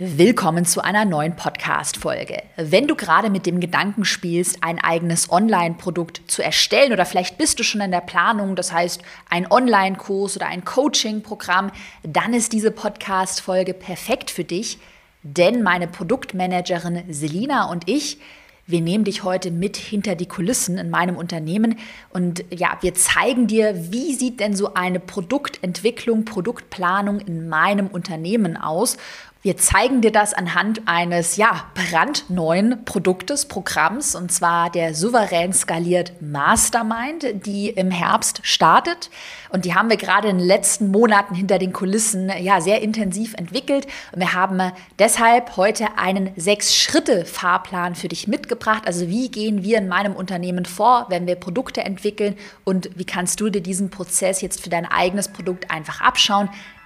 Willkommen zu einer neuen Podcast-Folge. Wenn du gerade mit dem Gedanken spielst, ein eigenes Online-Produkt zu erstellen oder vielleicht bist du schon in der Planung, das heißt ein Online-Kurs oder ein Coaching-Programm, dann ist diese Podcast-Folge perfekt für dich, denn meine Produktmanagerin Selina und ich, wir nehmen dich heute mit hinter die Kulissen in meinem Unternehmen. Und ja, wir zeigen dir, wie sieht denn so eine Produktentwicklung, Produktplanung in meinem Unternehmen aus wir zeigen dir das anhand eines ja, brandneuen Produktes, Programms, und zwar der souverän skaliert Mastermind, die im Herbst startet. Und die haben wir gerade in den letzten Monaten hinter den Kulissen ja sehr intensiv entwickelt. Und wir haben deshalb heute einen Sechs-Schritte-Fahrplan für dich mitgebracht. Also wie gehen wir in meinem Unternehmen vor, wenn wir Produkte entwickeln und wie kannst du dir diesen Prozess jetzt für dein eigenes Produkt einfach abschauen.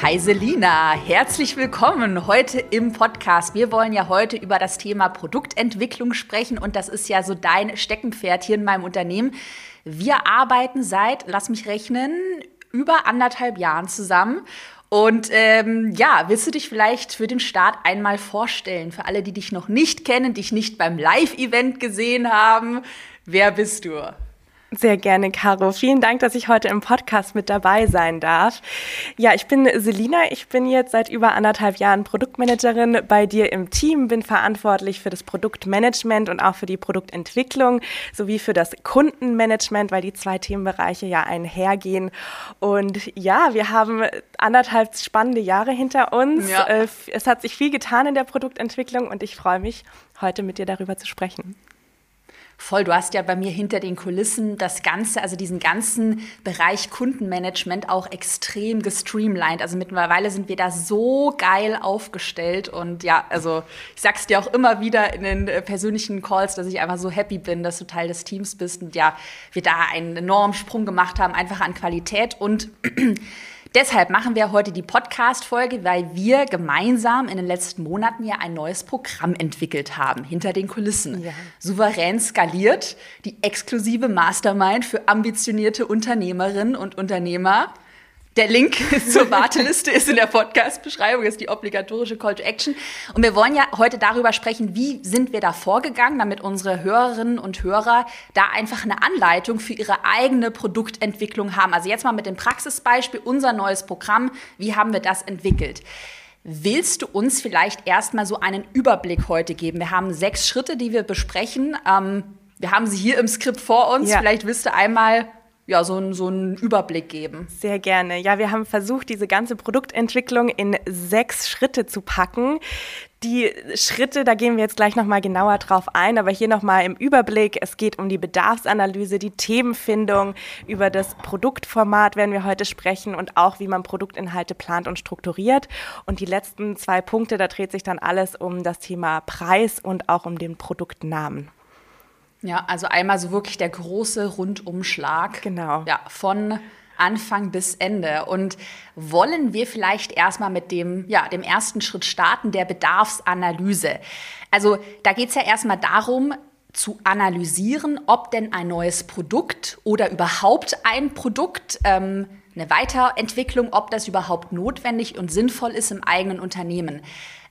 Hi Selina, herzlich willkommen heute im Podcast. Wir wollen ja heute über das Thema Produktentwicklung sprechen und das ist ja so dein Steckenpferd hier in meinem Unternehmen. Wir arbeiten seit, lass mich rechnen, über anderthalb Jahren zusammen. Und ähm, ja, willst du dich vielleicht für den Start einmal vorstellen? Für alle, die dich noch nicht kennen, dich nicht beim Live-Event gesehen haben. Wer bist du? Sehr gerne, Caro. Vielen Dank, dass ich heute im Podcast mit dabei sein darf. Ja, ich bin Selina. Ich bin jetzt seit über anderthalb Jahren Produktmanagerin bei dir im Team, bin verantwortlich für das Produktmanagement und auch für die Produktentwicklung sowie für das Kundenmanagement, weil die zwei Themenbereiche ja einhergehen. Und ja, wir haben anderthalb spannende Jahre hinter uns. Ja. Äh, es hat sich viel getan in der Produktentwicklung und ich freue mich, heute mit dir darüber zu sprechen. Voll, du hast ja bei mir hinter den Kulissen das Ganze, also diesen ganzen Bereich Kundenmanagement auch extrem gestreamlined. Also mittlerweile sind wir da so geil aufgestellt und ja, also ich sag's dir auch immer wieder in den äh, persönlichen Calls, dass ich einfach so happy bin, dass du Teil des Teams bist und ja, wir da einen enormen Sprung gemacht haben, einfach an Qualität und Deshalb machen wir heute die Podcast-Folge, weil wir gemeinsam in den letzten Monaten ja ein neues Programm entwickelt haben, hinter den Kulissen. Ja. Souverän skaliert, die exklusive Mastermind für ambitionierte Unternehmerinnen und Unternehmer. Der Link zur Warteliste ist in der Podcast-Beschreibung, ist die obligatorische Call to Action. Und wir wollen ja heute darüber sprechen, wie sind wir da vorgegangen, damit unsere Hörerinnen und Hörer da einfach eine Anleitung für ihre eigene Produktentwicklung haben. Also jetzt mal mit dem Praxisbeispiel, unser neues Programm, wie haben wir das entwickelt? Willst du uns vielleicht erstmal so einen Überblick heute geben? Wir haben sechs Schritte, die wir besprechen. Ähm, wir haben sie hier im Skript vor uns. Ja. Vielleicht willst du einmal ja, so, ein, so einen Überblick geben. Sehr gerne. Ja, wir haben versucht, diese ganze Produktentwicklung in sechs Schritte zu packen. Die Schritte, da gehen wir jetzt gleich nochmal genauer drauf ein, aber hier nochmal im Überblick. Es geht um die Bedarfsanalyse, die Themenfindung, über das Produktformat werden wir heute sprechen und auch, wie man Produktinhalte plant und strukturiert. Und die letzten zwei Punkte, da dreht sich dann alles um das Thema Preis und auch um den Produktnamen. Ja, also einmal so wirklich der große Rundumschlag. Genau. Ja, von Anfang bis Ende. Und wollen wir vielleicht erstmal mit dem, ja, dem ersten Schritt starten, der Bedarfsanalyse. Also da geht es ja erstmal darum, zu analysieren, ob denn ein neues Produkt oder überhaupt ein Produkt, ähm, eine Weiterentwicklung, ob das überhaupt notwendig und sinnvoll ist im eigenen Unternehmen.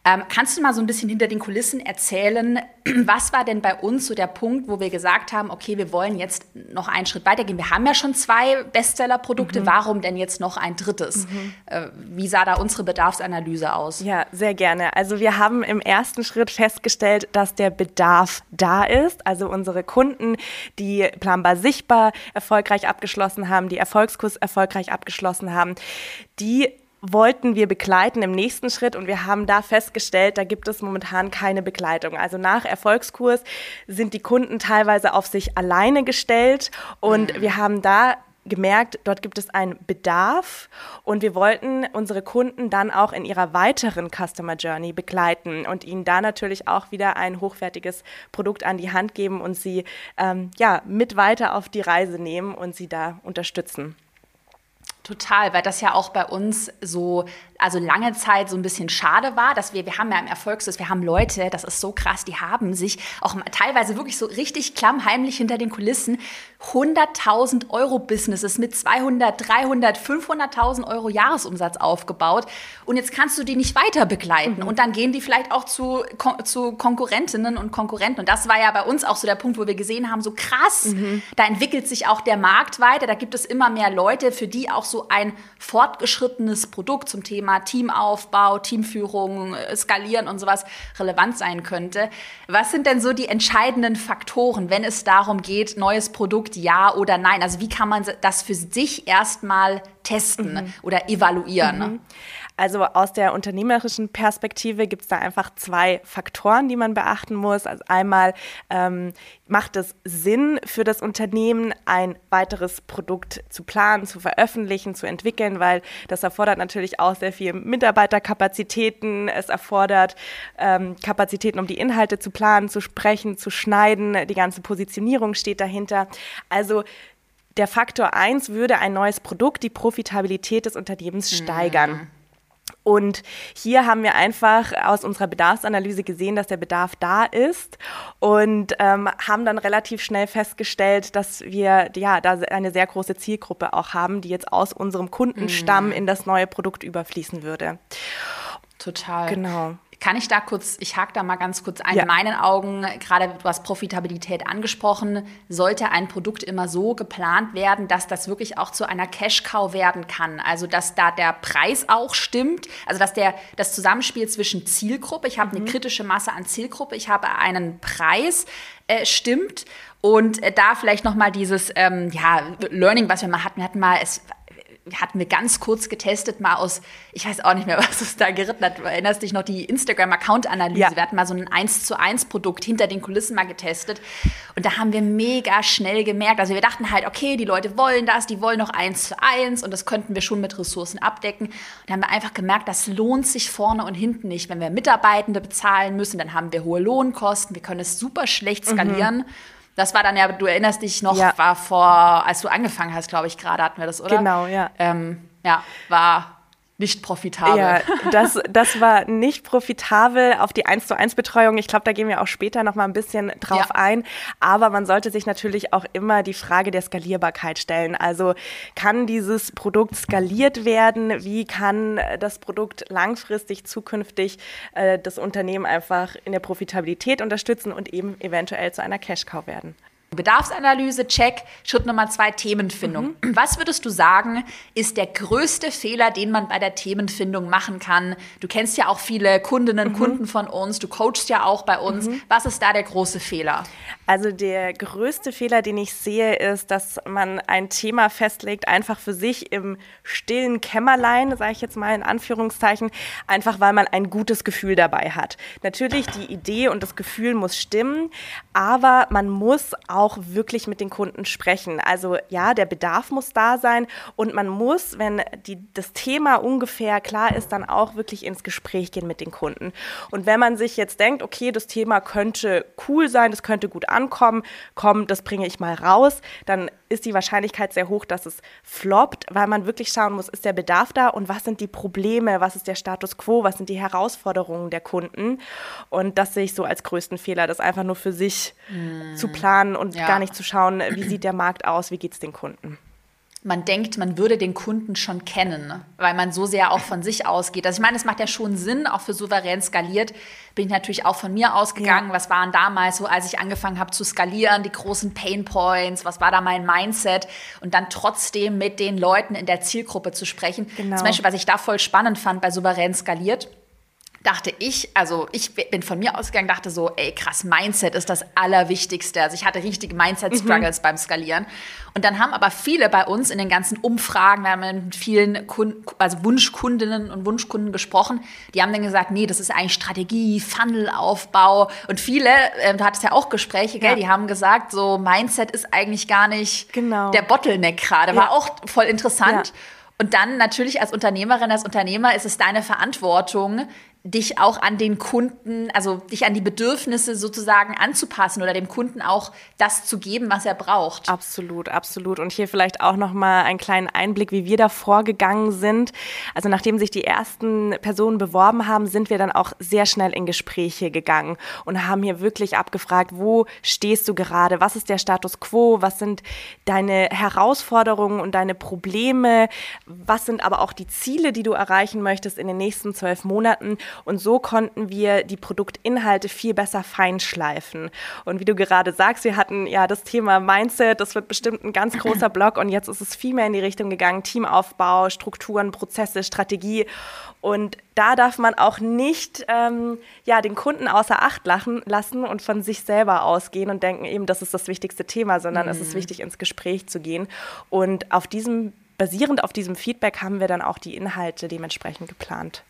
Ähm, kannst du mal so ein bisschen hinter den Kulissen erzählen, was war denn bei uns so der Punkt, wo wir gesagt haben, okay, wir wollen jetzt noch einen Schritt weitergehen? Wir haben ja schon zwei Bestseller-Produkte, mhm. warum denn jetzt noch ein drittes? Mhm. Äh, wie sah da unsere Bedarfsanalyse aus? Ja, sehr gerne. Also wir haben im ersten Schritt festgestellt, dass der Bedarf da ist. Also unsere Kunden, die planbar sichtbar erfolgreich abgeschlossen haben, die Erfolgskurs erfolgreich abgeschlossen haben, die wollten wir begleiten im nächsten Schritt und wir haben da festgestellt, da gibt es momentan keine Begleitung. Also nach Erfolgskurs sind die Kunden teilweise auf sich alleine gestellt und mhm. wir haben da gemerkt, dort gibt es einen Bedarf und wir wollten unsere Kunden dann auch in ihrer weiteren Customer Journey begleiten und ihnen da natürlich auch wieder ein hochwertiges Produkt an die Hand geben und sie ähm, ja mit weiter auf die Reise nehmen und sie da unterstützen. Total, weil das ja auch bei uns so, also lange Zeit so ein bisschen schade war, dass wir, wir haben ja im Erfolgskurs, wir haben Leute, das ist so krass, die haben sich auch teilweise wirklich so richtig klammheimlich hinter den Kulissen 100.000 Euro Businesses mit 200, 300, 500.000 Euro Jahresumsatz aufgebaut und jetzt kannst du die nicht weiter begleiten mhm. und dann gehen die vielleicht auch zu, zu Konkurrentinnen und Konkurrenten und das war ja bei uns auch so der Punkt, wo wir gesehen haben, so krass, mhm. da entwickelt sich auch der Markt weiter, da gibt es immer mehr Leute, für die auch so so ein fortgeschrittenes Produkt zum Thema Teamaufbau, Teamführung, äh, Skalieren und sowas relevant sein könnte. Was sind denn so die entscheidenden Faktoren, wenn es darum geht, neues Produkt ja oder nein? Also wie kann man das für sich erstmal testen mhm. oder evaluieren? Mhm. Also aus der unternehmerischen Perspektive gibt es da einfach zwei Faktoren, die man beachten muss. Also einmal ähm, macht es Sinn für das Unternehmen, ein weiteres Produkt zu planen, zu veröffentlichen, zu entwickeln, weil das erfordert natürlich auch sehr viel Mitarbeiterkapazitäten. Es erfordert ähm, Kapazitäten, um die Inhalte zu planen, zu sprechen, zu schneiden. Die ganze Positionierung steht dahinter. Also der Faktor 1 würde ein neues Produkt die Profitabilität des Unternehmens mhm. Und hier haben wir einfach aus unserer Bedarfsanalyse gesehen, dass der Bedarf da ist und ähm, haben dann relativ schnell festgestellt, dass wir ja da eine sehr große Zielgruppe auch haben, die jetzt aus unserem Kundenstamm mhm. in das neue Produkt überfließen würde. Total. Genau. Kann ich da kurz, ich hake da mal ganz kurz ein. Ja. In meinen Augen, gerade du hast Profitabilität angesprochen, sollte ein Produkt immer so geplant werden, dass das wirklich auch zu einer Cash-Cow werden kann. Also, dass da der Preis auch stimmt. Also, dass der, das Zusammenspiel zwischen Zielgruppe, ich habe mhm. eine kritische Masse an Zielgruppe, ich habe einen Preis, äh, stimmt. Und äh, da vielleicht nochmal dieses ähm, ja, Learning, was wir mal hatten. Wir hatten mal, es hatten wir ganz kurz getestet, mal aus, ich weiß auch nicht mehr, was es da geritten hat. Du erinnerst dich noch die Instagram-Account-Analyse? Ja. Wir hatten mal so ein 1 zu 1 Produkt hinter den Kulissen mal getestet. Und da haben wir mega schnell gemerkt, also wir dachten halt, okay, die Leute wollen das, die wollen noch 1 zu 1 und das könnten wir schon mit Ressourcen abdecken. Und da haben wir einfach gemerkt, das lohnt sich vorne und hinten nicht. Wenn wir Mitarbeitende bezahlen müssen, dann haben wir hohe Lohnkosten, wir können es super schlecht skalieren. Mhm. Das war dann ja, du erinnerst dich noch, ja. war vor, als du angefangen hast, glaube ich, gerade hatten wir das, oder? Genau, ja. Ähm, ja, war nicht profitabel. Ja, das, das war nicht profitabel auf die 1 zu 1 Betreuung. Ich glaube, da gehen wir auch später noch mal ein bisschen drauf ja. ein. Aber man sollte sich natürlich auch immer die Frage der Skalierbarkeit stellen. Also kann dieses Produkt skaliert werden? Wie kann das Produkt langfristig zukünftig äh, das Unternehmen einfach in der Profitabilität unterstützen und eben eventuell zu einer Cash-Cow werden? Bedarfsanalyse, check. Schritt Nummer zwei, Themenfindung. Mhm. Was würdest du sagen, ist der größte Fehler, den man bei der Themenfindung machen kann? Du kennst ja auch viele Kundinnen, mhm. Kunden von uns, du coachst ja auch bei uns. Mhm. Was ist da der große Fehler? Also der größte Fehler, den ich sehe, ist, dass man ein Thema festlegt, einfach für sich im stillen Kämmerlein, sage ich jetzt mal in Anführungszeichen, einfach weil man ein gutes Gefühl dabei hat. Natürlich, die Idee und das Gefühl muss stimmen, aber man muss auch auch wirklich mit den Kunden sprechen. Also ja, der Bedarf muss da sein und man muss, wenn die, das Thema ungefähr klar ist, dann auch wirklich ins Gespräch gehen mit den Kunden. Und wenn man sich jetzt denkt, okay, das Thema könnte cool sein, das könnte gut ankommen, komm, das bringe ich mal raus, dann ist die Wahrscheinlichkeit sehr hoch, dass es floppt, weil man wirklich schauen muss, ist der Bedarf da und was sind die Probleme, was ist der Status quo, was sind die Herausforderungen der Kunden. Und das sehe ich so als größten Fehler, das einfach nur für sich mm. zu planen und ja. gar nicht zu schauen, wie sieht der Markt aus, wie geht es den Kunden man denkt, man würde den Kunden schon kennen, weil man so sehr auch von sich ausgeht. Also ich meine, es macht ja schon Sinn, auch für souverän skaliert, bin ich natürlich auch von mir ausgegangen. Ja. Was waren damals so, als ich angefangen habe zu skalieren, die großen Pain Points, was war da mein Mindset und dann trotzdem mit den Leuten in der Zielgruppe zu sprechen. Genau. Zum Beispiel, was ich da voll spannend fand bei souverän skaliert, dachte ich, also ich bin von mir ausgegangen, dachte so, ey krass, Mindset ist das Allerwichtigste. Also ich hatte richtige Mindset-Struggles mhm. beim Skalieren. Und dann haben aber viele bei uns in den ganzen Umfragen, wir haben mit vielen Kunden, also Wunschkundinnen und Wunschkunden gesprochen, die haben dann gesagt, nee, das ist eigentlich Strategie, Funnelaufbau. Und viele, äh, du hattest ja auch Gespräche, gell, ja. die haben gesagt, so Mindset ist eigentlich gar nicht genau. der Bottleneck gerade. War ja. auch voll interessant. Ja. Und dann natürlich als Unternehmerin, als Unternehmer ist es deine Verantwortung, dich auch an den Kunden, also dich an die Bedürfnisse sozusagen anzupassen oder dem Kunden auch das zu geben, was er braucht. Absolut, absolut. Und hier vielleicht auch noch mal einen kleinen Einblick, wie wir da vorgegangen sind. Also nachdem sich die ersten Personen beworben haben, sind wir dann auch sehr schnell in Gespräche gegangen und haben hier wirklich abgefragt, wo stehst du gerade? Was ist der Status quo? Was sind deine Herausforderungen und deine Probleme? Was sind aber auch die Ziele, die du erreichen möchtest in den nächsten zwölf Monaten? Und so konnten wir die Produktinhalte viel besser feinschleifen. Und wie du gerade sagst, wir hatten ja das Thema Mindset, das wird bestimmt ein ganz großer Block. Und jetzt ist es viel mehr in die Richtung gegangen, Teamaufbau, Strukturen, Prozesse, Strategie. Und da darf man auch nicht ähm, ja, den Kunden außer Acht lachen, lassen und von sich selber ausgehen und denken, eben, das ist das wichtigste Thema, sondern mhm. es ist mhm. wichtig, ins Gespräch zu gehen. Und auf diesem, basierend auf diesem Feedback haben wir dann auch die Inhalte dementsprechend geplant.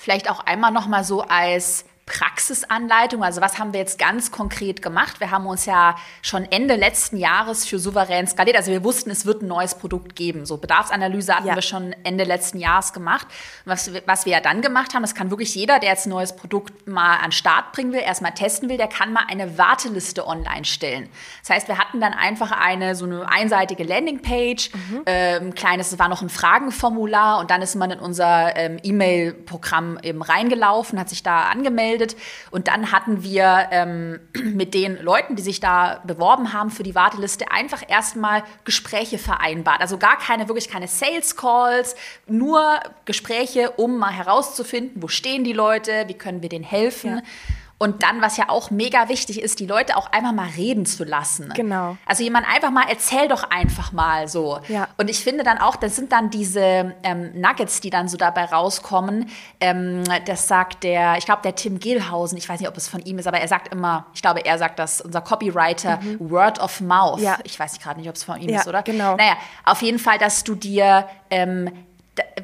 Vielleicht auch einmal noch mal so als Praxisanleitung. Also was haben wir jetzt ganz konkret gemacht? Wir haben uns ja schon Ende letzten Jahres für souverän skaliert. Also wir wussten, es wird ein neues Produkt geben. So Bedarfsanalyse hatten ja. wir schon Ende letzten Jahres gemacht. Was, was wir ja dann gemacht haben, das kann wirklich jeder, der jetzt ein neues Produkt mal an Start bringen will, erstmal testen will, der kann mal eine Warteliste online stellen. Das heißt, wir hatten dann einfach eine so eine einseitige Landingpage, mhm. ähm, kleines, es war noch ein Fragenformular und dann ist man in unser ähm, E-Mail-Programm eben reingelaufen, hat sich da angemeldet angemeldet. Und dann hatten wir ähm, mit den Leuten, die sich da beworben haben für die Warteliste, einfach erstmal Gespräche vereinbart. Also gar keine, wirklich keine Sales Calls, nur Gespräche, um mal herauszufinden, wo stehen die Leute, wie können wir denen helfen. Ja. Und dann, was ja auch mega wichtig ist, die Leute auch einfach mal reden zu lassen. Genau. Also jemand einfach mal, erzähl doch einfach mal so. Ja. Und ich finde dann auch, das sind dann diese ähm, Nuggets, die dann so dabei rauskommen. Ähm, das sagt der, ich glaube, der Tim Gehlhausen, ich weiß nicht, ob es von ihm ist, aber er sagt immer, ich glaube, er sagt das, unser Copywriter, mhm. Word of Mouth. Ja. Ich weiß gerade nicht, ob es von ihm ja, ist, oder? Genau. Naja, auf jeden Fall, dass du dir ähm,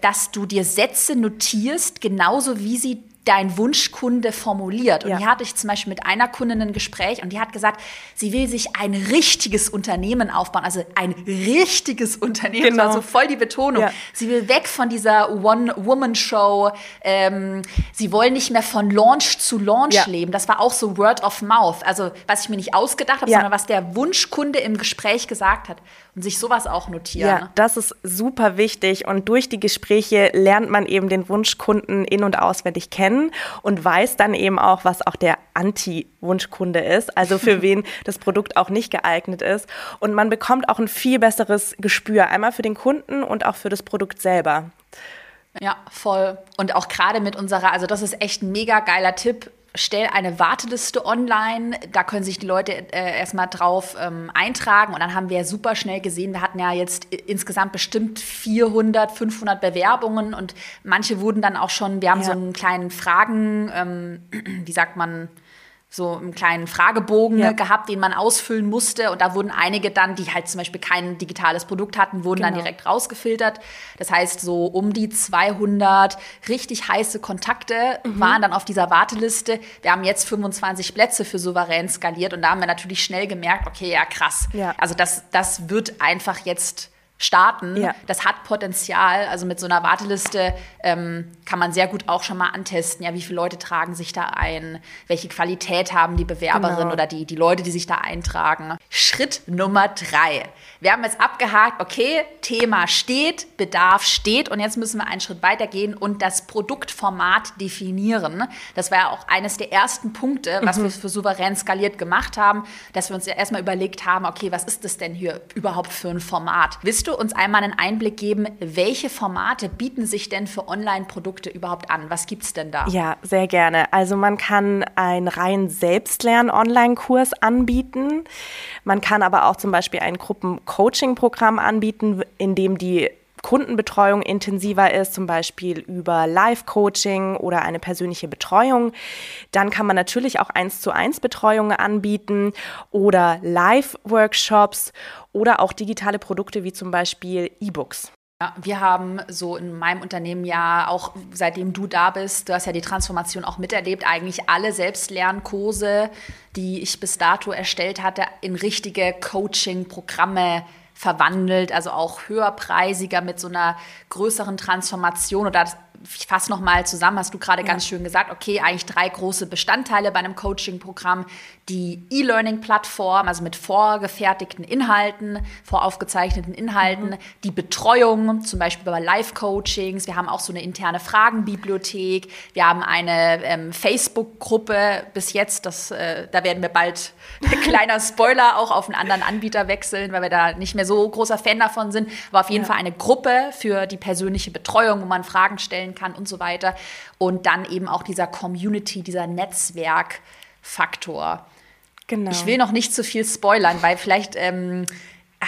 dass du dir Sätze notierst, genauso wie sie dein Wunschkunde formuliert. Und ja. hier hatte ich zum Beispiel mit einer Kundin ein Gespräch und die hat gesagt, sie will sich ein richtiges Unternehmen aufbauen, also ein richtiges Unternehmen, genau. das war so voll die Betonung. Ja. Sie will weg von dieser One-Woman-Show. Ähm, sie wollen nicht mehr von Launch zu Launch ja. leben. Das war auch so Word of Mouth. Also was ich mir nicht ausgedacht habe, sondern was der Wunschkunde im Gespräch gesagt hat. Und sich sowas auch notieren. Ja, ne? das ist super wichtig. Und durch die Gespräche lernt man eben den Wunschkunden in- und auswendig kennen kennen und weiß dann eben auch, was auch der Anti-Wunschkunde ist, also für wen das Produkt auch nicht geeignet ist. Und man bekommt auch ein viel besseres Gespür, einmal für den Kunden und auch für das Produkt selber. Ja, voll. Und auch gerade mit unserer, also das ist echt ein mega geiler Tipp stell eine Warteliste online. Da können sich die Leute äh, erstmal drauf ähm, eintragen. Und dann haben wir super schnell gesehen, wir hatten ja jetzt insgesamt bestimmt 400, 500 Bewerbungen und manche wurden dann auch schon, wir haben ja. so einen kleinen Fragen, ähm, wie sagt man, so einen kleinen Fragebogen ja. gehabt, den man ausfüllen musste. Und da wurden einige dann, die halt zum Beispiel kein digitales Produkt hatten, wurden genau. dann direkt rausgefiltert. Das heißt, so um die 200 richtig heiße Kontakte mhm. waren dann auf dieser Warteliste. Wir haben jetzt 25 Plätze für souverän skaliert. Und da haben wir natürlich schnell gemerkt, okay, ja krass. Ja. Also das, das wird einfach jetzt starten. Ja. Das hat Potenzial. Also mit so einer Warteliste ähm, kann man sehr gut auch schon mal antesten, ja, wie viele Leute tragen sich da ein, welche Qualität haben die Bewerberin genau. oder die, die Leute, die sich da eintragen. Schritt Nummer drei. Wir haben jetzt abgehakt, okay, Thema steht, Bedarf steht und jetzt müssen wir einen Schritt weitergehen und das Produktformat definieren. Das war ja auch eines der ersten Punkte, was mhm. wir für souverän skaliert gemacht haben, dass wir uns ja erstmal überlegt haben, okay, was ist das denn hier überhaupt für ein Format? Willst du uns einmal einen Einblick geben, welche Formate bieten sich denn für Online-Produkte überhaupt an? Was gibt es denn da? Ja, sehr gerne. Also man kann einen rein Selbstlern-Online-Kurs anbieten. Man kann aber auch zum Beispiel ein Gruppen-Coaching-Programm anbieten, in dem die Kundenbetreuung intensiver ist, zum Beispiel über Live-Coaching oder eine persönliche Betreuung. Dann kann man natürlich auch eins zu eins Betreuungen anbieten oder Live-Workshops oder auch digitale Produkte wie zum Beispiel E-Books. Ja, wir haben so in meinem Unternehmen ja auch, seitdem du da bist, du hast ja die Transformation auch miterlebt, eigentlich alle Selbstlernkurse, die ich bis dato erstellt hatte, in richtige Coaching-Programme verwandelt, also auch höherpreisiger mit so einer größeren Transformation oder ich fasse nochmal zusammen, hast du gerade ja. ganz schön gesagt, okay, eigentlich drei große Bestandteile bei einem Coaching-Programm. Die E-Learning-Plattform, also mit vorgefertigten Inhalten, voraufgezeichneten Inhalten, mhm. die Betreuung, zum Beispiel bei Live-Coachings. Wir haben auch so eine interne Fragenbibliothek. Wir haben eine ähm, Facebook-Gruppe bis jetzt, das, äh, da werden wir bald, kleiner Spoiler, auch auf einen anderen Anbieter wechseln, weil wir da nicht mehr so großer Fan davon sind. Aber auf jeden ja. Fall eine Gruppe für die persönliche Betreuung, wo man Fragen stellen kann und so weiter. Und dann eben auch dieser Community, dieser Netzwerkfaktor. Genau. Ich will noch nicht zu viel spoilern, weil vielleicht ähm,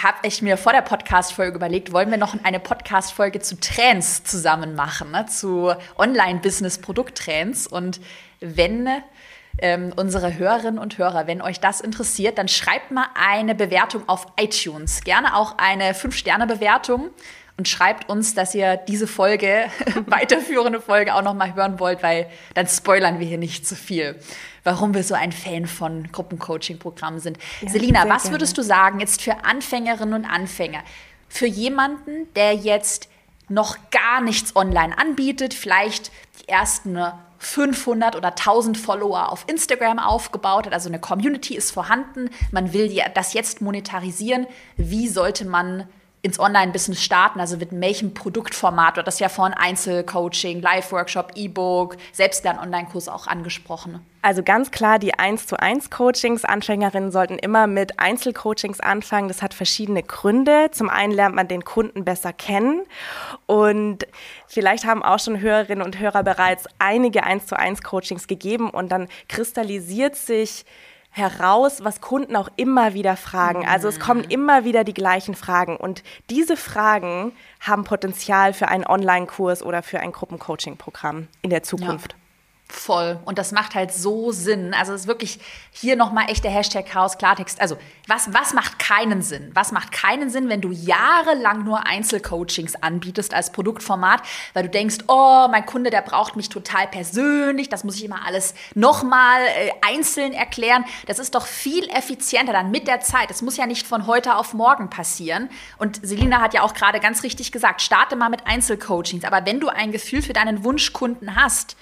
habe ich mir vor der Podcast-Folge überlegt, wollen wir noch eine Podcast-Folge zu Trends zusammen machen, ne? zu Online-Business-Produkt-Trends. Und wenn ähm, unsere Hörerinnen und Hörer, wenn euch das interessiert, dann schreibt mal eine Bewertung auf iTunes. Gerne auch eine 5-Sterne-Bewertung und schreibt uns, dass ihr diese Folge, weiterführende Folge auch noch mal hören wollt, weil dann spoilern wir hier nicht zu viel, warum wir so ein Fan von Gruppencoaching-Programmen sind. Ja, Selina, was würdest gerne. du sagen jetzt für Anfängerinnen und Anfänger, für jemanden, der jetzt noch gar nichts online anbietet, vielleicht die ersten 500 oder 1000 Follower auf Instagram aufgebaut hat, also eine Community ist vorhanden, man will das jetzt monetarisieren. Wie sollte man ins Online-Business starten, also mit welchem Produktformat, du hattest ja vorhin Einzelcoaching, Live-Workshop, E-Book, Selbstlern-Online-Kurs auch angesprochen. Also ganz klar, die 1 zu 1 Coachings, Anfängerinnen sollten immer mit Einzelcoachings anfangen. Das hat verschiedene Gründe. Zum einen lernt man den Kunden besser kennen und vielleicht haben auch schon Hörerinnen und Hörer bereits einige 1 zu 1 Coachings gegeben und dann kristallisiert sich heraus, was Kunden auch immer wieder fragen. Also es kommen mhm. immer wieder die gleichen Fragen und diese Fragen haben Potenzial für einen Online-Kurs oder für ein Gruppencoaching-Programm in der Zukunft. Ja. Voll. Und das macht halt so Sinn. Also es ist wirklich hier nochmal echt der Hashtag Chaos Klartext. Also was, was macht keinen Sinn? Was macht keinen Sinn, wenn du jahrelang nur Einzelcoachings anbietest als Produktformat, weil du denkst, oh, mein Kunde, der braucht mich total persönlich, das muss ich immer alles nochmal äh, einzeln erklären. Das ist doch viel effizienter dann mit der Zeit. Das muss ja nicht von heute auf morgen passieren. Und Selina hat ja auch gerade ganz richtig gesagt, starte mal mit Einzelcoachings. Aber wenn du ein Gefühl für deinen Wunschkunden hast,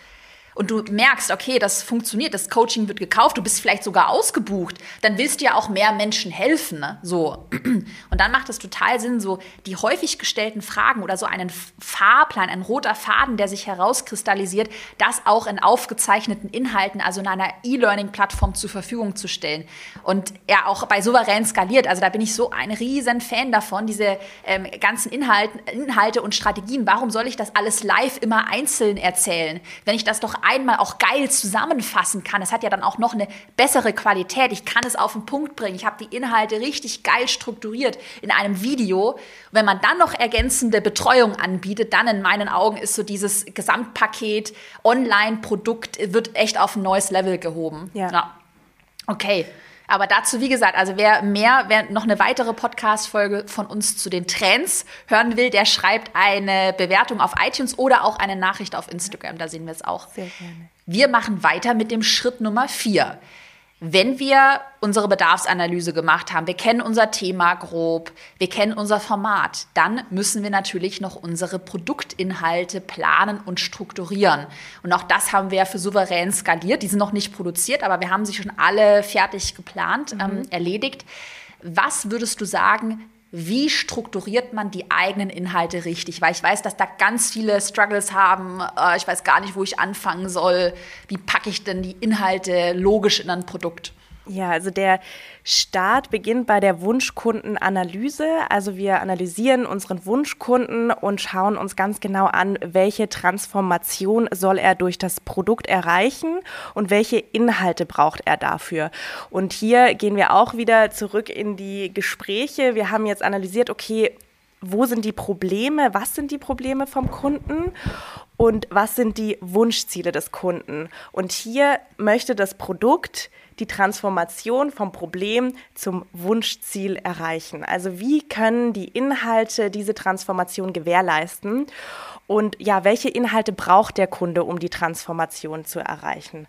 und du merkst, okay, das funktioniert, das Coaching wird gekauft, du bist vielleicht sogar ausgebucht, dann willst du ja auch mehr Menschen helfen. Ne? So. Und dann macht es total Sinn, so die häufig gestellten Fragen oder so einen Fahrplan, ein roter Faden, der sich herauskristallisiert, das auch in aufgezeichneten Inhalten, also in einer E-Learning-Plattform zur Verfügung zu stellen. Und ja, auch bei souverän skaliert. Also da bin ich so ein riesen Fan davon, diese ähm, ganzen Inhalte, Inhalte und Strategien. Warum soll ich das alles live immer einzeln erzählen, wenn ich das doch einmal auch geil zusammenfassen kann. Es hat ja dann auch noch eine bessere Qualität. Ich kann es auf den Punkt bringen. Ich habe die Inhalte richtig geil strukturiert in einem Video. wenn man dann noch ergänzende Betreuung anbietet, dann in meinen Augen ist so dieses Gesamtpaket Online-Produkt wird echt auf ein neues Level gehoben. Ja. ja. Okay. Aber dazu, wie gesagt, also wer mehr, wer noch eine weitere Podcast-Folge von uns zu den Trends hören will, der schreibt eine Bewertung auf iTunes oder auch eine Nachricht auf Instagram. Da sehen wir es auch. Sehr gerne. Wir machen weiter mit dem Schritt Nummer vier wenn wir unsere Bedarfsanalyse gemacht haben, wir kennen unser Thema grob, wir kennen unser Format, dann müssen wir natürlich noch unsere Produktinhalte planen und strukturieren. Und auch das haben wir für souverän skaliert. Die sind noch nicht produziert, aber wir haben sie schon alle fertig geplant, mhm. ähm, erledigt. Was würdest du sagen, wie strukturiert man die eigenen Inhalte richtig? Weil ich weiß, dass da ganz viele Struggles haben. Äh, ich weiß gar nicht, wo ich anfangen soll. Wie packe ich denn die Inhalte logisch in ein Produkt? Ja, also der Start beginnt bei der Wunschkundenanalyse. Also wir analysieren unseren Wunschkunden und schauen uns ganz genau an, welche Transformation soll er durch das Produkt erreichen und welche Inhalte braucht er dafür. Und hier gehen wir auch wieder zurück in die Gespräche. Wir haben jetzt analysiert, okay, wo sind die Probleme, was sind die Probleme vom Kunden und was sind die Wunschziele des Kunden. Und hier möchte das Produkt die Transformation vom Problem zum Wunschziel erreichen. Also wie können die Inhalte diese Transformation gewährleisten? Und ja, welche Inhalte braucht der Kunde, um die Transformation zu erreichen?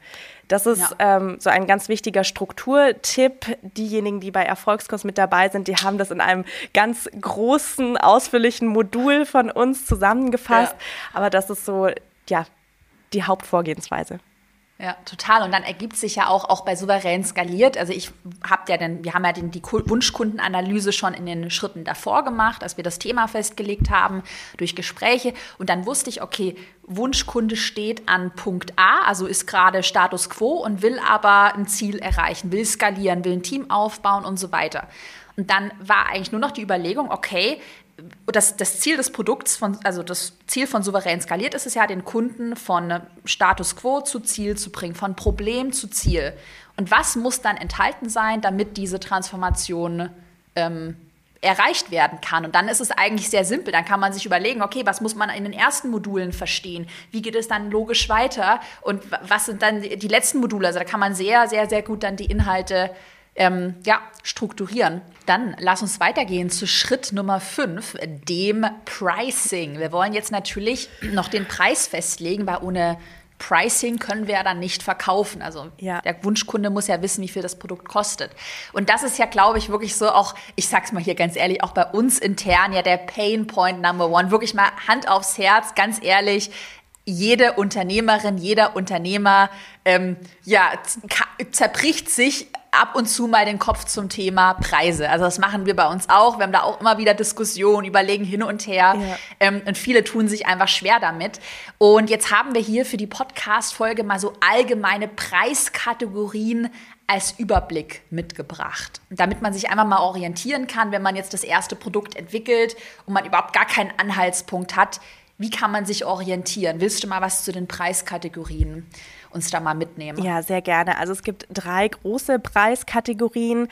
Das ist ja. ähm, so ein ganz wichtiger Strukturtipp. Diejenigen, die bei Erfolgskurs mit dabei sind, die haben das in einem ganz großen, ausführlichen Modul von uns zusammengefasst. Ja. Aber das ist so, ja, die Hauptvorgehensweise. Ja, total. Und dann ergibt sich ja auch, auch bei souverän skaliert. Also ich habe ja dann, wir haben ja den, die Wunschkundenanalyse schon in den Schritten davor gemacht, als wir das Thema festgelegt haben, durch Gespräche. Und dann wusste ich, okay, Wunschkunde steht an Punkt A, also ist gerade Status quo und will aber ein Ziel erreichen, will skalieren, will ein Team aufbauen und so weiter. Und dann war eigentlich nur noch die Überlegung, okay, das, das Ziel des Produkts, von, also das Ziel von souverän skaliert ist es ja, den Kunden von Status quo zu Ziel zu bringen, von Problem zu Ziel. Und was muss dann enthalten sein, damit diese Transformation ähm, erreicht werden kann. Und dann ist es eigentlich sehr simpel. Dann kann man sich überlegen, okay, was muss man in den ersten Modulen verstehen? Wie geht es dann logisch weiter? Und was sind dann die letzten Module? Also da kann man sehr, sehr, sehr gut dann die Inhalte ähm, ja, strukturieren. Dann lass uns weitergehen zu Schritt Nummer 5, dem Pricing. Wir wollen jetzt natürlich noch den Preis festlegen, weil ohne Pricing können wir ja dann nicht verkaufen. Also ja. der Wunschkunde muss ja wissen, wie viel das Produkt kostet. Und das ist ja, glaube ich, wirklich so auch, ich sag's mal hier ganz ehrlich, auch bei uns intern ja der Pain Point Number One. Wirklich mal Hand aufs Herz, ganz ehrlich. Jede Unternehmerin, jeder Unternehmer ähm, ja, zerbricht sich ab und zu mal den Kopf zum Thema Preise. Also das machen wir bei uns auch. Wir haben da auch immer wieder Diskussionen, überlegen hin und her. Ja. Ähm, und viele tun sich einfach schwer damit. Und jetzt haben wir hier für die Podcast-Folge mal so allgemeine Preiskategorien als Überblick mitgebracht, damit man sich einfach mal orientieren kann, wenn man jetzt das erste Produkt entwickelt und man überhaupt gar keinen Anhaltspunkt hat. Wie kann man sich orientieren? Willst du mal was zu den Preiskategorien uns da mal mitnehmen? Ja, sehr gerne. Also es gibt drei große Preiskategorien.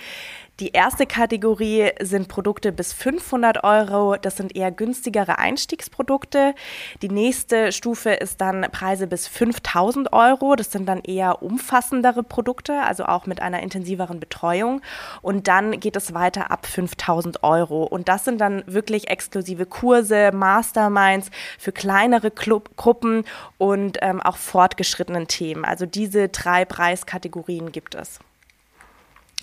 Die erste Kategorie sind Produkte bis 500 Euro. Das sind eher günstigere Einstiegsprodukte. Die nächste Stufe ist dann Preise bis 5000 Euro. Das sind dann eher umfassendere Produkte, also auch mit einer intensiveren Betreuung. Und dann geht es weiter ab 5000 Euro. Und das sind dann wirklich exklusive Kurse, Masterminds für kleinere Club Gruppen und ähm, auch fortgeschrittenen Themen. Also diese drei Preiskategorien gibt es.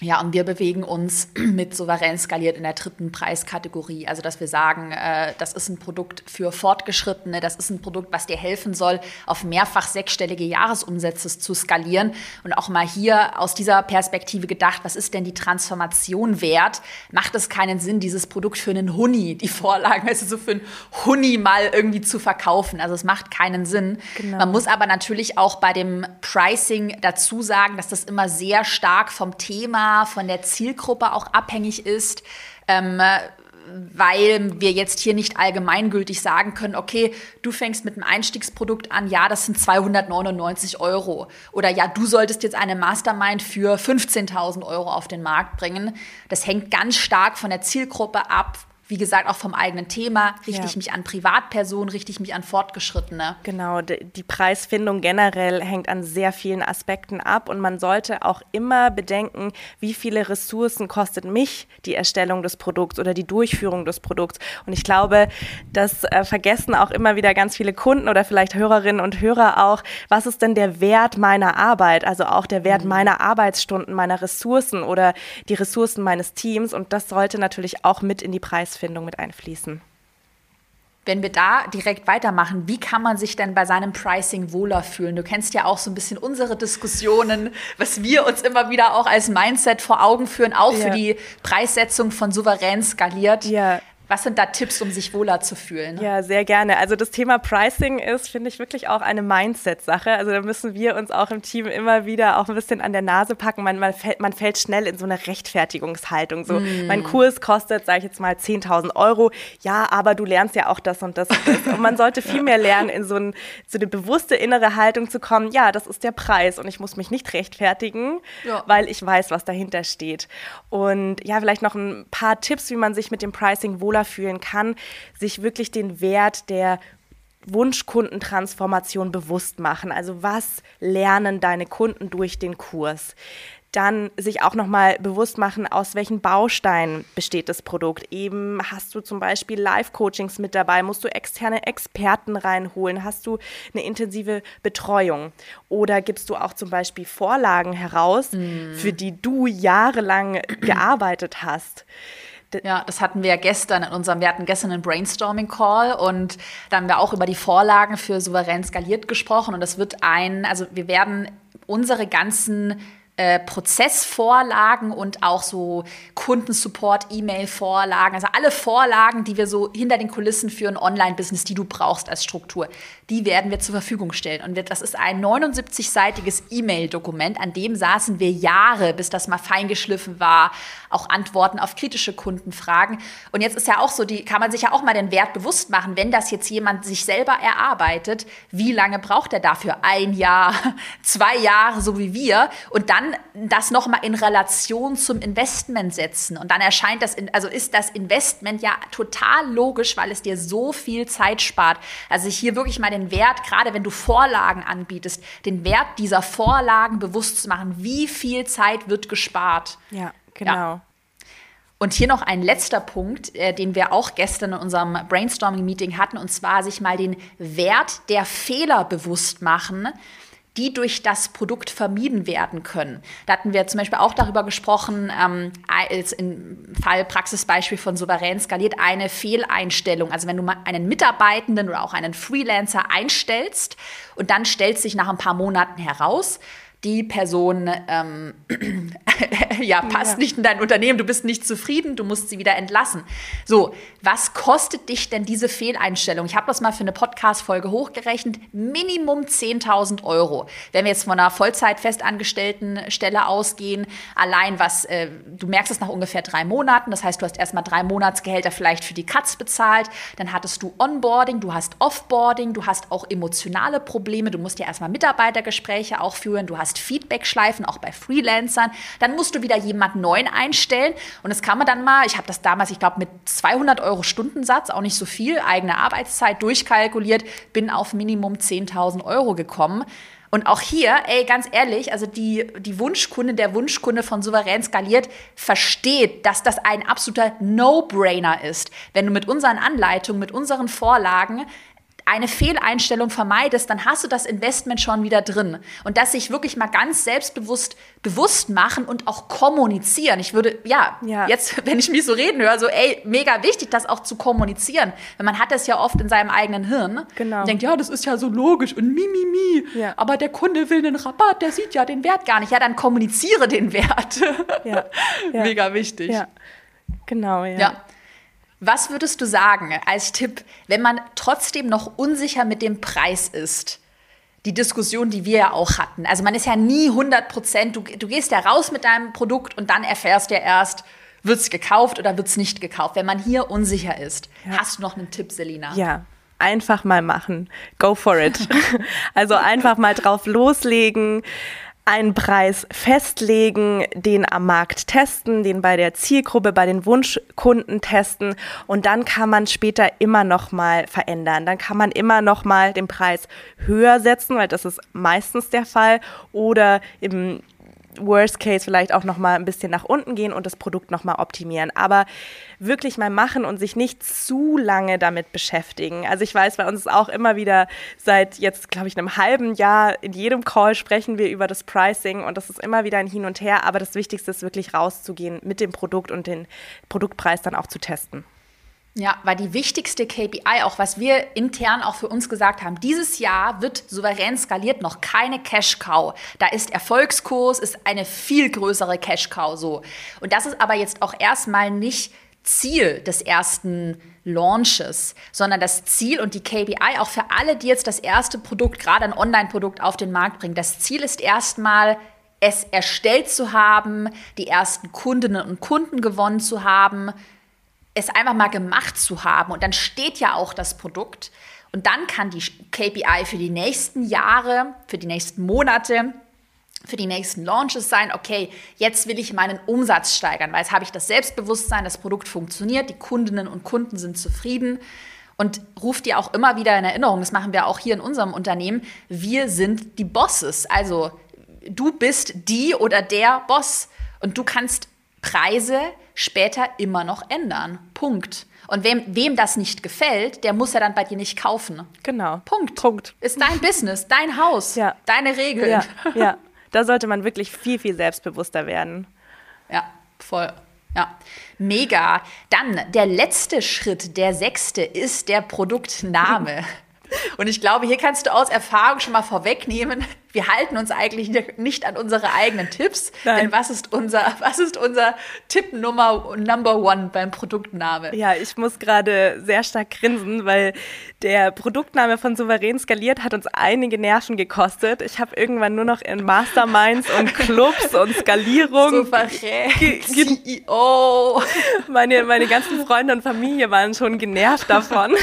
Ja, und wir bewegen uns mit souverän skaliert in der dritten Preiskategorie. Also, dass wir sagen, äh, das ist ein Produkt für Fortgeschrittene, das ist ein Produkt, was dir helfen soll, auf mehrfach sechsstellige Jahresumsätze zu skalieren. Und auch mal hier aus dieser Perspektive gedacht, was ist denn die Transformation wert? Macht es keinen Sinn, dieses Produkt für einen Huni, die Vorlagen, weißt du, so für einen Huni mal irgendwie zu verkaufen? Also, es macht keinen Sinn. Genau. Man muss aber natürlich auch bei dem Pricing dazu sagen, dass das immer sehr stark vom Thema von der Zielgruppe auch abhängig ist. Ähm, weil wir jetzt hier nicht allgemeingültig sagen können, okay, du fängst mit einem Einstiegsprodukt an, ja, das sind 299 Euro. Oder ja, du solltest jetzt eine Mastermind für 15.000 Euro auf den Markt bringen. Das hängt ganz stark von der Zielgruppe ab, wie gesagt, auch vom eigenen Thema. Richte ja. ich mich an Privatpersonen, richte ich mich an Fortgeschrittene? Genau, die Preisfindung generell hängt an sehr vielen Aspekten ab und man sollte auch immer bedenken, wie viele Ressourcen kostet mich die Erstellung des Produkts oder die Durchführung des Produkts. Und ich glaube, das äh, vergessen auch immer wieder ganz viele Kunden oder vielleicht Hörerinnen und Hörer auch. Was ist denn der Wert meiner Arbeit? Also auch der Wert mhm. meiner Arbeitsstunden, meiner Ressourcen oder die Ressourcen meines Teams. Und das sollte natürlich auch mit in die Preisfindung Preisfindung mit einfließen. Wenn wir da direkt weitermachen, wie kann man sich denn bei seinem Pricing wohler fühlen? Du kennst ja auch so ein bisschen unsere Diskussionen, was wir uns immer wieder auch als Mindset vor Augen führen, auch ja. für die Preissetzung von souverän skaliert. Ja. Was sind da Tipps, um sich wohler zu fühlen? Ja, sehr gerne. Also das Thema Pricing ist, finde ich, wirklich auch eine Mindset-Sache. Also da müssen wir uns auch im Team immer wieder auch ein bisschen an der Nase packen. Man, man, fällt, man fällt schnell in so eine Rechtfertigungshaltung. So, mm. mein Kurs kostet, sage ich jetzt mal, 10.000 Euro. Ja, aber du lernst ja auch das und das und das. Und man sollte viel mehr lernen, in so, ein, so eine bewusste innere Haltung zu kommen. Ja, das ist der Preis und ich muss mich nicht rechtfertigen, ja. weil ich weiß, was dahinter steht. Und ja, vielleicht noch ein paar Tipps, wie man sich mit dem Pricing wohler wohler fühlen, kann sich wirklich den Wert der Wunschkundentransformation bewusst machen. Also was lernen deine Kunden durch den Kurs? Dann sich auch nochmal bewusst machen, aus welchen Bausteinen besteht das Produkt. Eben hast du zum Beispiel Live-Coachings mit dabei, musst du externe Experten reinholen, hast du eine intensive Betreuung oder gibst du auch zum Beispiel Vorlagen heraus, mm. für die du jahrelang gearbeitet hast. Ja, das hatten wir ja gestern in unserem, wir hatten gestern einen Brainstorming-Call und da haben wir auch über die Vorlagen für souverän skaliert gesprochen und das wird ein, also wir werden unsere ganzen äh, Prozessvorlagen und auch so Kundensupport, E-Mail-Vorlagen, also alle Vorlagen, die wir so hinter den Kulissen für ein Online-Business, die du brauchst als Struktur, die werden wir zur Verfügung stellen. Und das ist ein 79-seitiges E-Mail-Dokument, an dem saßen wir Jahre, bis das mal feingeschliffen war, auch Antworten auf kritische Kundenfragen. Und jetzt ist ja auch so, die kann man sich ja auch mal den Wert bewusst machen, wenn das jetzt jemand sich selber erarbeitet, wie lange braucht er dafür? Ein Jahr, zwei Jahre, so wie wir. Und dann das nochmal in Relation zum Investment setzen. Und dann erscheint das, in, also ist das Investment ja total logisch, weil es dir so viel Zeit spart. Also hier wirklich mal den Wert, gerade wenn du Vorlagen anbietest, den Wert dieser Vorlagen bewusst zu machen. Wie viel Zeit wird gespart? Ja, genau. Ja. Und hier noch ein letzter Punkt, äh, den wir auch gestern in unserem Brainstorming-Meeting hatten, und zwar sich mal den Wert der Fehler bewusst machen die durch das Produkt vermieden werden können. Da hatten wir zum Beispiel auch darüber gesprochen, ähm, als im Fall Praxisbeispiel von Souverän skaliert eine Fehleinstellung. Also wenn du mal einen Mitarbeitenden oder auch einen Freelancer einstellst und dann stellt sich nach ein paar Monaten heraus, die Person ähm, ja, passt ja. nicht in dein Unternehmen, du bist nicht zufrieden, du musst sie wieder entlassen. So, was kostet dich denn diese Fehleinstellung? Ich habe das mal für eine Podcast-Folge hochgerechnet. Minimum 10.000 Euro. Wenn wir jetzt von einer Vollzeit-festangestellten Stelle ausgehen, allein was, äh, du merkst es nach ungefähr drei Monaten, das heißt, du hast erstmal drei Monatsgehälter vielleicht für die Katz bezahlt, dann hattest du Onboarding, du hast Offboarding, du hast auch emotionale Probleme, du musst ja erstmal Mitarbeitergespräche auch führen, du hast Feedback-Schleifen, auch bei Freelancern, dann musst du wieder jemanden neuen einstellen und das kann man dann mal, ich habe das damals, ich glaube, mit 200 Euro Stundensatz, auch nicht so viel, eigene Arbeitszeit durchkalkuliert, bin auf Minimum 10.000 Euro gekommen. Und auch hier, ey, ganz ehrlich, also die, die Wunschkunde, der Wunschkunde von Souverän skaliert, versteht, dass das ein absoluter No-Brainer ist. Wenn du mit unseren Anleitungen, mit unseren Vorlagen eine Fehleinstellung vermeidest, dann hast du das Investment schon wieder drin. Und das sich wirklich mal ganz selbstbewusst bewusst machen und auch kommunizieren. Ich würde, ja, ja, jetzt, wenn ich mich so reden höre, so, ey, mega wichtig, das auch zu kommunizieren. Weil man hat das ja oft in seinem eigenen Hirn. Genau. Und denkt, ja, das ist ja so logisch und mi, mi, mi. Ja. Aber der Kunde will einen Rabatt, der sieht ja den Wert gar nicht. Ja, dann kommuniziere den Wert. Ja. ja. mega wichtig. Ja, genau, ja. ja. Was würdest du sagen als Tipp, wenn man trotzdem noch unsicher mit dem Preis ist? Die Diskussion, die wir ja auch hatten. Also man ist ja nie 100 Prozent, du, du gehst ja raus mit deinem Produkt und dann erfährst du ja erst, wird es gekauft oder wird es nicht gekauft, wenn man hier unsicher ist. Ja. Hast du noch einen Tipp, Selina? Ja, einfach mal machen. Go for it. also einfach mal drauf loslegen einen Preis festlegen, den am Markt testen, den bei der Zielgruppe, bei den Wunschkunden testen und dann kann man später immer noch mal verändern. Dann kann man immer noch mal den Preis höher setzen, weil das ist meistens der Fall oder im Worst Case vielleicht auch noch mal ein bisschen nach unten gehen und das Produkt noch mal optimieren. Aber wirklich mal machen und sich nicht zu lange damit beschäftigen. Also ich weiß, bei uns ist auch immer wieder seit jetzt, glaube ich, einem halben Jahr in jedem Call sprechen wir über das Pricing und das ist immer wieder ein Hin und Her. Aber das Wichtigste ist wirklich rauszugehen mit dem Produkt und den Produktpreis dann auch zu testen. Ja, war die wichtigste KPI, auch was wir intern auch für uns gesagt haben. Dieses Jahr wird souverän skaliert noch keine Cash-Cow. Da ist Erfolgskurs, ist eine viel größere Cash-Cow so. Und das ist aber jetzt auch erstmal nicht Ziel des ersten Launches, sondern das Ziel und die KPI auch für alle, die jetzt das erste Produkt, gerade ein Online-Produkt auf den Markt bringen. Das Ziel ist erstmal, es erstellt zu haben, die ersten Kundinnen und Kunden gewonnen zu haben, es einfach mal gemacht zu haben. Und dann steht ja auch das Produkt. Und dann kann die KPI für die nächsten Jahre, für die nächsten Monate für die nächsten Launches sein, okay, jetzt will ich meinen Umsatz steigern, weil jetzt habe ich das Selbstbewusstsein, das Produkt funktioniert, die Kundinnen und Kunden sind zufrieden und ruft dir auch immer wieder in Erinnerung, das machen wir auch hier in unserem Unternehmen, wir sind die Bosses. Also du bist die oder der Boss und du kannst Preise später immer noch ändern. Punkt. Und wem, wem das nicht gefällt, der muss ja dann bei dir nicht kaufen. Genau. Punkt. Punkt. Ist dein Business, dein Haus, ja. deine Regeln. Ja, ja. Da sollte man wirklich viel, viel selbstbewusster werden. Ja, voll. Ja, mega. Dann der letzte Schritt, der sechste, ist der Produktname. Und ich glaube, hier kannst du aus Erfahrung schon mal vorwegnehmen, wir halten uns eigentlich nicht an unsere eigenen Tipps. Nein. Denn was ist unser, was ist unser Tipp Nummer Number One beim Produktname? Ja, ich muss gerade sehr stark grinsen, weil der Produktname von Souverän skaliert hat uns einige Nerven gekostet. Ich habe irgendwann nur noch in Masterminds und Clubs und Skalierung. Souverän, CEO. Meine, meine ganzen Freunde und Familie waren schon genervt davon.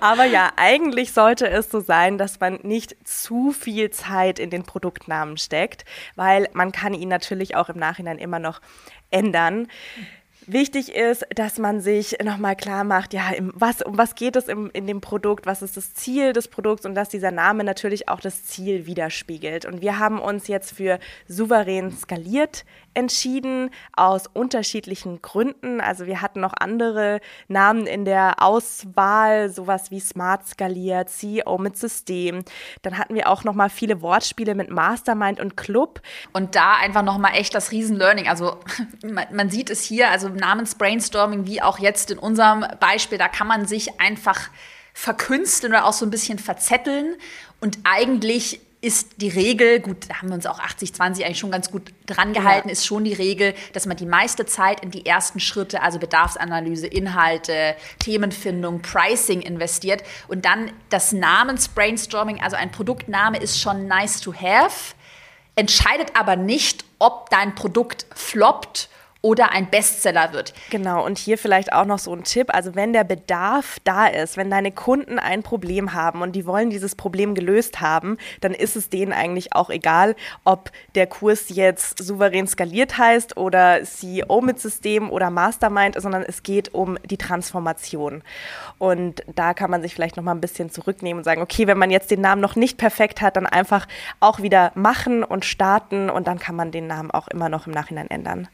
Aber ja, eigentlich sollte es so sein, dass man nicht zu viel viel Zeit in den Produktnamen steckt, weil man kann ihn natürlich auch im Nachhinein immer noch ändern. Wichtig ist, dass man sich nochmal klar macht, ja, im, was, um was geht es im, in dem Produkt, was ist das Ziel des Produkts und dass dieser Name natürlich auch das Ziel widerspiegelt. Und wir haben uns jetzt für souverän skaliert entschieden, aus unterschiedlichen Gründen. Also wir hatten noch andere Namen in der Auswahl, sowas wie Smart skaliert, CEO mit System. Dann hatten wir auch nochmal viele Wortspiele mit Mastermind und Club. Und da einfach nochmal echt das Riesen-Learning. Also man, man sieht es hier, also Namensbrainstorming, wie auch jetzt in unserem Beispiel, da kann man sich einfach verkünsteln oder auch so ein bisschen verzetteln. Und eigentlich ist die Regel, gut, da haben wir uns auch 80-20 eigentlich schon ganz gut dran gehalten, ja. ist schon die Regel, dass man die meiste Zeit in die ersten Schritte, also Bedarfsanalyse, Inhalte, Themenfindung, Pricing investiert und dann das Namensbrainstorming, also ein Produktname ist schon nice to have, entscheidet aber nicht, ob dein Produkt floppt oder ein Bestseller wird. Genau, und hier vielleicht auch noch so ein Tipp. Also wenn der Bedarf da ist, wenn deine Kunden ein Problem haben und die wollen dieses Problem gelöst haben, dann ist es denen eigentlich auch egal, ob der Kurs jetzt souverän skaliert heißt oder CEO mit System oder Mastermind, sondern es geht um die Transformation. Und da kann man sich vielleicht noch mal ein bisschen zurücknehmen und sagen, okay, wenn man jetzt den Namen noch nicht perfekt hat, dann einfach auch wieder machen und starten und dann kann man den Namen auch immer noch im Nachhinein ändern.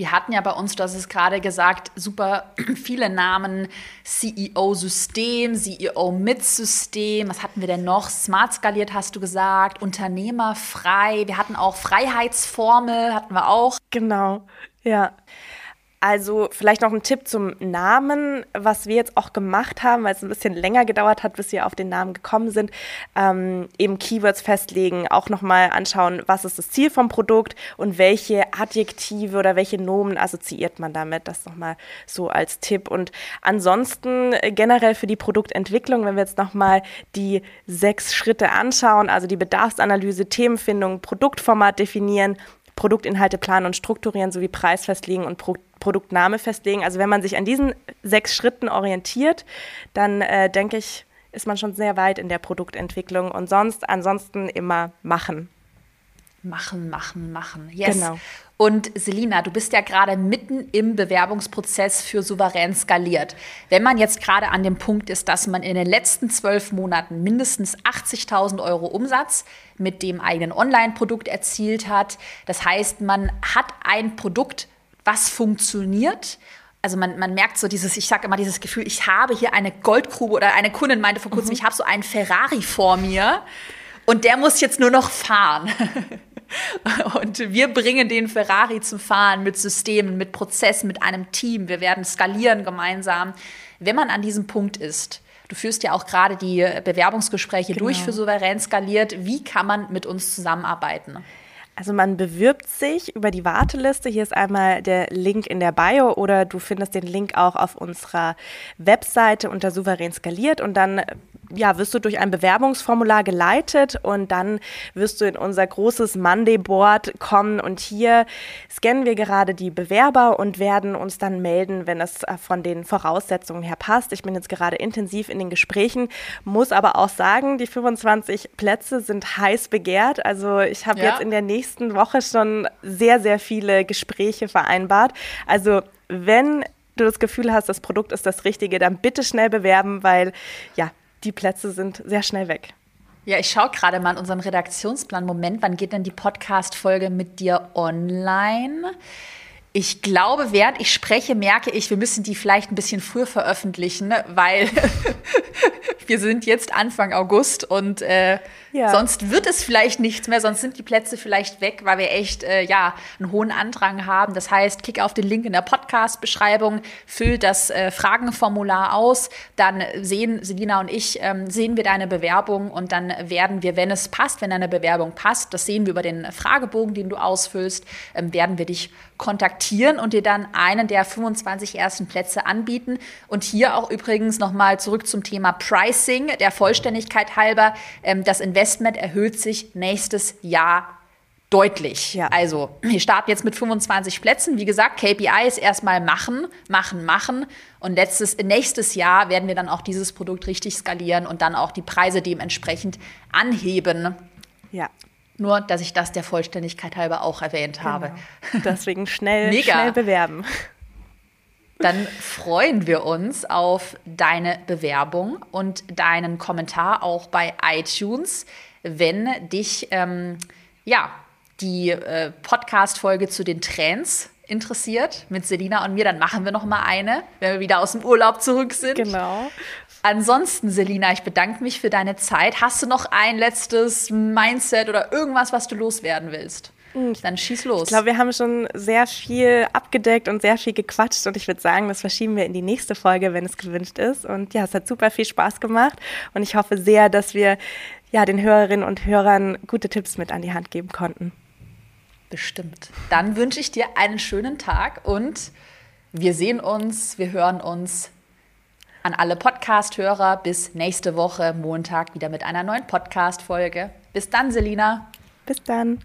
Wir hatten ja bei uns, hast es gerade gesagt, super viele Namen. CEO-System, CEO mit System. Was hatten wir denn noch? Smart skaliert hast du gesagt. Unternehmerfrei. Wir hatten auch Freiheitsformel, hatten wir auch. Genau, ja. Also vielleicht noch ein Tipp zum Namen, was wir jetzt auch gemacht haben, weil es ein bisschen länger gedauert hat, bis wir auf den Namen gekommen sind. Ähm, eben Keywords festlegen, auch nochmal anschauen, was ist das Ziel vom Produkt und welche Adjektive oder welche Nomen assoziiert man damit. Das nochmal so als Tipp. Und ansonsten äh, generell für die Produktentwicklung, wenn wir jetzt nochmal die sechs Schritte anschauen, also die Bedarfsanalyse, Themenfindung, Produktformat definieren, Produktinhalte planen und strukturieren sowie Preis festlegen und Pro Produktname festlegen. Also wenn man sich an diesen sechs Schritten orientiert, dann äh, denke ich, ist man schon sehr weit in der Produktentwicklung und sonst ansonsten immer machen. Machen, machen, machen. Yes. Genau. Und Selina, du bist ja gerade mitten im Bewerbungsprozess für souverän skaliert. Wenn man jetzt gerade an dem Punkt ist, dass man in den letzten zwölf Monaten mindestens 80.000 Euro Umsatz mit dem eigenen Online-Produkt erzielt hat, das heißt, man hat ein Produkt, was funktioniert. Also man, man merkt so dieses, ich sage immer dieses Gefühl, ich habe hier eine Goldgrube oder eine Kundin meinte vor kurzem, mhm. ich habe so einen Ferrari vor mir und der muss jetzt nur noch fahren. Und wir bringen den Ferrari zum Fahren mit Systemen, mit Prozessen, mit einem Team. Wir werden skalieren gemeinsam. Wenn man an diesem Punkt ist, du führst ja auch gerade die Bewerbungsgespräche genau. durch für souverän skaliert, wie kann man mit uns zusammenarbeiten? Also man bewirbt sich über die Warteliste. Hier ist einmal der Link in der Bio oder du findest den Link auch auf unserer Webseite unter souverän skaliert und dann ja, wirst du durch ein Bewerbungsformular geleitet und dann wirst du in unser großes Monday Board kommen und hier scannen wir gerade die Bewerber und werden uns dann melden, wenn es äh, von den Voraussetzungen her passt. Ich bin jetzt gerade intensiv in den Gesprächen, muss aber auch sagen, die 25 Plätze sind heiß begehrt. Also ich habe ja. jetzt in der nächsten Woche schon sehr, sehr viele Gespräche vereinbart. Also wenn du das Gefühl hast, das Produkt ist das Richtige, dann bitte schnell bewerben, weil ja, die Plätze sind sehr schnell weg. Ja, ich schaue gerade mal in unserem Redaktionsplan. Moment, wann geht denn die Podcast-Folge mit dir online? Ich glaube, während ich spreche, merke ich, wir müssen die vielleicht ein bisschen früher veröffentlichen, weil wir sind jetzt Anfang August und äh, ja. sonst wird es vielleicht nichts mehr, sonst sind die Plätze vielleicht weg, weil wir echt äh, ja einen hohen Andrang haben. Das heißt, klick auf den Link in der Podcast-Beschreibung, füll das äh, Fragenformular aus, dann sehen Selina und ich ähm, sehen wir deine Bewerbung und dann werden wir, wenn es passt, wenn deine Bewerbung passt, das sehen wir über den Fragebogen, den du ausfüllst, ähm, werden wir dich kontaktieren und dir dann einen der 25 ersten Plätze anbieten. Und hier auch übrigens nochmal zurück zum Thema Pricing, der Vollständigkeit halber. Ähm, das Investment erhöht sich nächstes Jahr deutlich. Ja. Also, wir starten jetzt mit 25 Plätzen. Wie gesagt, KPI ist erstmal machen, machen, machen. Und letztes, nächstes Jahr werden wir dann auch dieses Produkt richtig skalieren und dann auch die Preise dementsprechend anheben. Ja. Nur, dass ich das der Vollständigkeit halber auch erwähnt genau. habe. Deswegen schnell, schnell bewerben. Dann freuen wir uns auf deine Bewerbung und deinen Kommentar auch bei iTunes, wenn dich ähm, ja die äh, Podcast-Folge zu den Trends interessiert mit Selina und mir, dann machen wir noch mal eine, wenn wir wieder aus dem Urlaub zurück sind. Genau. Ansonsten, Selina, ich bedanke mich für deine Zeit. Hast du noch ein letztes Mindset oder irgendwas, was du loswerden willst? Hm. Dann schieß los. Ich glaube, wir haben schon sehr viel abgedeckt und sehr viel gequatscht und ich würde sagen, das verschieben wir in die nächste Folge, wenn es gewünscht ist. Und ja, es hat super viel Spaß gemacht und ich hoffe sehr, dass wir ja den Hörerinnen und Hörern gute Tipps mit an die Hand geben konnten. Bestimmt. Dann wünsche ich dir einen schönen Tag und wir sehen uns, wir hören uns an alle Podcast-Hörer bis nächste Woche Montag wieder mit einer neuen Podcast-Folge. Bis dann, Selina. Bis dann.